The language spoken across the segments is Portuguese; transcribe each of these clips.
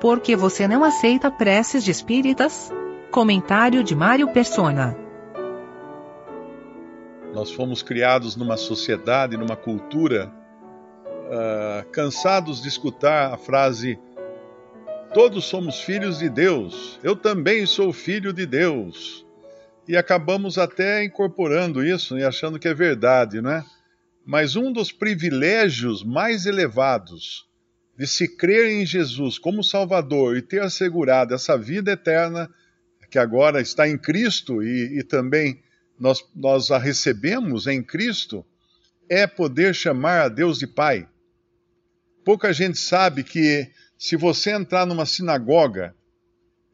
Por que você não aceita preces de espíritas? Comentário de Mário Persona. Nós fomos criados numa sociedade, numa cultura, uh, cansados de escutar a frase: Todos somos filhos de Deus, eu também sou filho de Deus. E acabamos até incorporando isso e achando que é verdade, não é? Mas um dos privilégios mais elevados de se crer em Jesus como Salvador e ter assegurado essa vida eterna, que agora está em Cristo e, e também nós, nós a recebemos em Cristo, é poder chamar a Deus de Pai. Pouca gente sabe que se você entrar numa sinagoga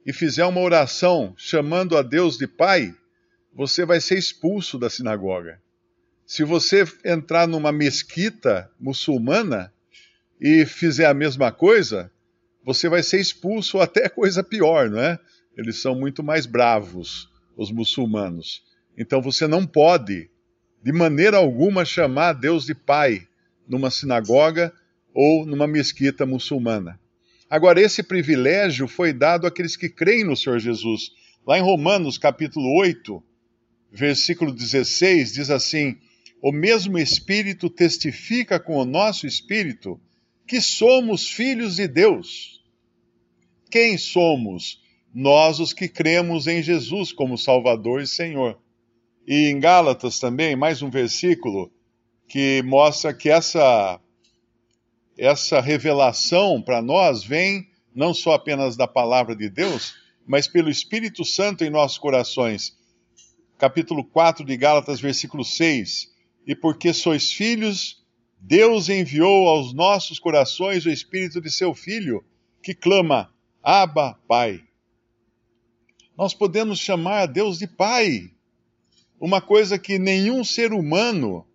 e fizer uma oração chamando a Deus de Pai, você vai ser expulso da sinagoga. Se você entrar numa mesquita muçulmana e fizer a mesma coisa, você vai ser expulso ou até coisa pior, não é? Eles são muito mais bravos, os muçulmanos. Então você não pode, de maneira alguma, chamar Deus de Pai numa sinagoga ou numa mesquita muçulmana. Agora, esse privilégio foi dado àqueles que creem no Senhor Jesus. Lá em Romanos, capítulo 8, versículo 16, diz assim: O mesmo Espírito testifica com o nosso espírito que somos filhos de Deus. Quem somos? Nós, os que cremos em Jesus como Salvador e Senhor. E em Gálatas também, mais um versículo que mostra que essa, essa revelação para nós vem não só apenas da palavra de Deus, mas pelo Espírito Santo em nossos corações. Capítulo 4 de Gálatas, versículo 6. E porque sois filhos, Deus enviou aos nossos corações o Espírito de seu Filho, que clama: Abba, Pai. Nós podemos chamar a Deus de Pai, uma coisa que nenhum ser humano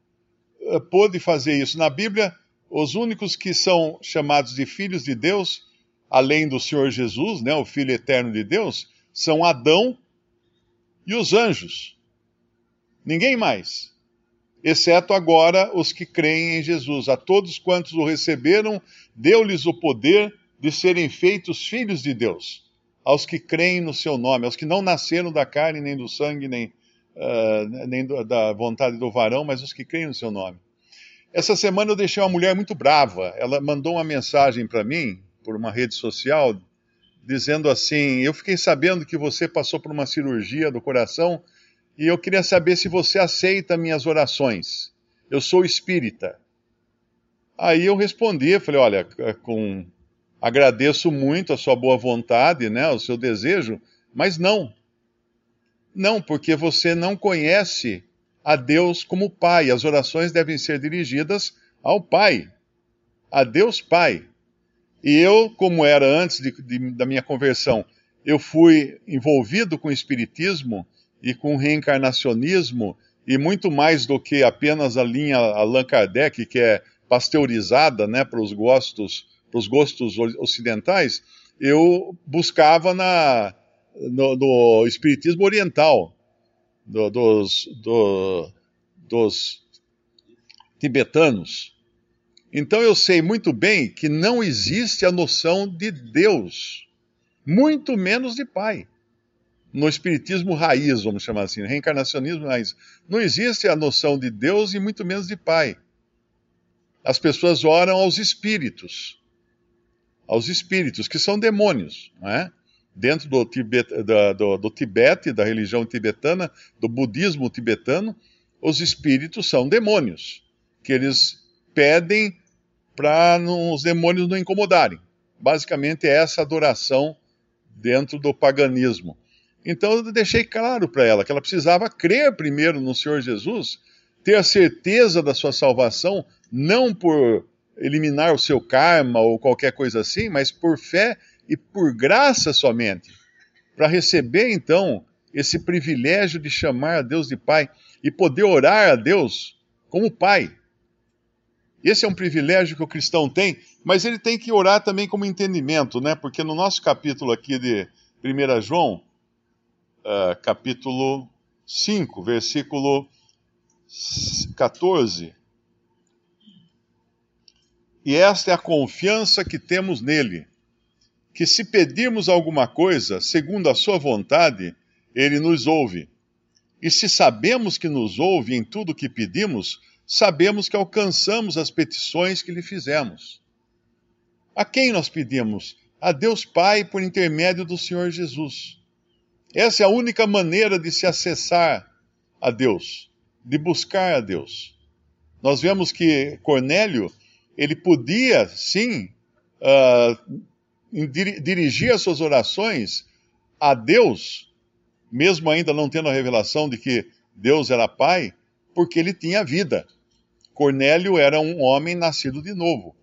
uh, pôde fazer isso. Na Bíblia, os únicos que são chamados de filhos de Deus, além do Senhor Jesus, né, o Filho eterno de Deus, são Adão e os anjos. Ninguém mais exceto agora os que creem em Jesus. A todos quantos o receberam, deu-lhes o poder de serem feitos filhos de Deus. Aos que creem no seu nome, aos que não nasceram da carne, nem do sangue, nem, uh, nem do, da vontade do varão, mas os que creem no seu nome. Essa semana eu deixei uma mulher muito brava. Ela mandou uma mensagem para mim, por uma rede social, dizendo assim: Eu fiquei sabendo que você passou por uma cirurgia do coração e eu queria saber se você aceita minhas orações. Eu sou espírita. Aí eu respondi, falei, olha, é com agradeço muito a sua boa vontade, né, o seu desejo, mas não. Não, porque você não conhece a Deus como Pai. As orações devem ser dirigidas ao Pai, a Deus Pai. E eu, como era antes de, de, da minha conversão, eu fui envolvido com o Espiritismo e com reencarnacionismo e muito mais do que apenas a linha Allan Kardec, que é pasteurizada né, para os gostos, gostos ocidentais, eu buscava na, no, no espiritismo oriental, do, dos, do, dos tibetanos. Então eu sei muito bem que não existe a noção de Deus, muito menos de Pai no espiritismo raiz, vamos chamar assim, reencarnacionismo raiz. Não existe a noção de Deus e muito menos de Pai. As pessoas oram aos espíritos, aos espíritos, que são demônios, não é? Dentro do, Tibete, da, do, do Tibete, da religião tibetana, do budismo tibetano, os espíritos são demônios, que eles pedem para os demônios não incomodarem. Basicamente é essa adoração dentro do paganismo. Então eu deixei claro para ela que ela precisava crer primeiro no Senhor Jesus, ter a certeza da sua salvação, não por eliminar o seu karma ou qualquer coisa assim, mas por fé e por graça somente, para receber então esse privilégio de chamar a Deus de Pai e poder orar a Deus como Pai. Esse é um privilégio que o cristão tem, mas ele tem que orar também como entendimento, né? Porque no nosso capítulo aqui de 1 João, uh, capítulo 5, versículo 14. E esta é a confiança que temos nele, que se pedirmos alguma coisa segundo a sua vontade, ele nos ouve. E se sabemos que nos ouve em tudo o que pedimos, sabemos que alcançamos as petições que lhe fizemos. A quem nós pedimos? A Deus Pai por intermédio do Senhor Jesus. Essa é a única maneira de se acessar a Deus, de buscar a Deus. Nós vemos que Cornélio, ele podia, sim, uh, dirigir as suas orações a Deus, mesmo ainda não tendo a revelação de que Deus era Pai, porque ele tinha vida. Cornélio era um homem nascido de novo.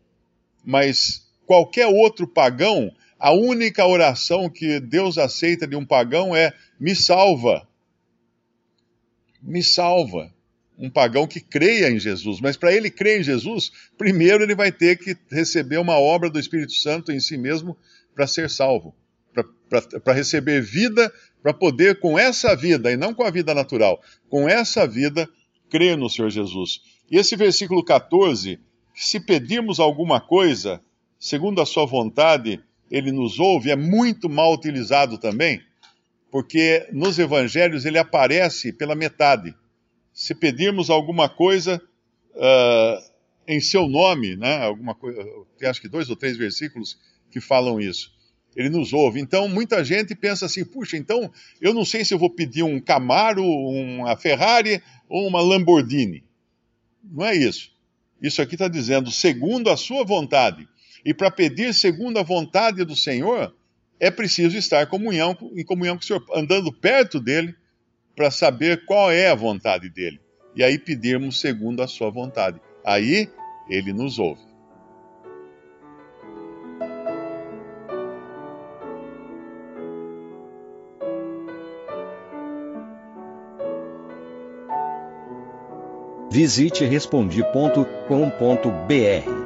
Mas qualquer outro pagão, a única oração que Deus aceita de um pagão é: me salva. Me salva. Um pagão que creia em Jesus. Mas para ele crer em Jesus, primeiro ele vai ter que receber uma obra do Espírito Santo em si mesmo para ser salvo. Para receber vida, para poder, com essa vida, e não com a vida natural, com essa vida, crer no Senhor Jesus. E esse versículo 14, se pedirmos alguma coisa, segundo a sua vontade, ele nos ouve, é muito mal utilizado também, porque nos evangelhos ele aparece pela metade. Se pedirmos alguma coisa uh, em seu nome, né, alguma coisa, acho que dois ou três versículos que falam isso. Ele nos ouve. Então, muita gente pensa assim: puxa, então eu não sei se eu vou pedir um Camaro, uma Ferrari ou uma Lamborghini. Não é isso. Isso aqui está dizendo, segundo a sua vontade. E para pedir segundo a vontade do Senhor, é preciso estar em comunhão, em comunhão com o Senhor, andando perto dele, para saber qual é a vontade dele. E aí pedirmos segundo a sua vontade. Aí ele nos ouve. Visite respondi.com.br.